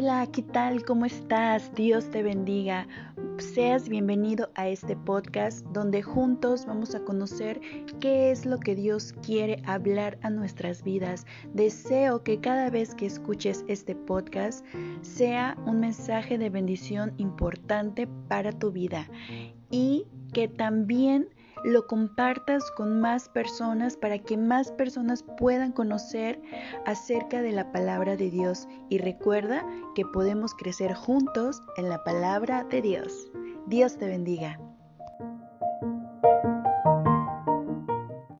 Hola, ¿qué tal? ¿Cómo estás? Dios te bendiga. Seas bienvenido a este podcast donde juntos vamos a conocer qué es lo que Dios quiere hablar a nuestras vidas. Deseo que cada vez que escuches este podcast sea un mensaje de bendición importante para tu vida y que también lo compartas con más personas para que más personas puedan conocer acerca de la palabra de Dios. Y recuerda que podemos crecer juntos en la palabra de Dios. Dios te bendiga.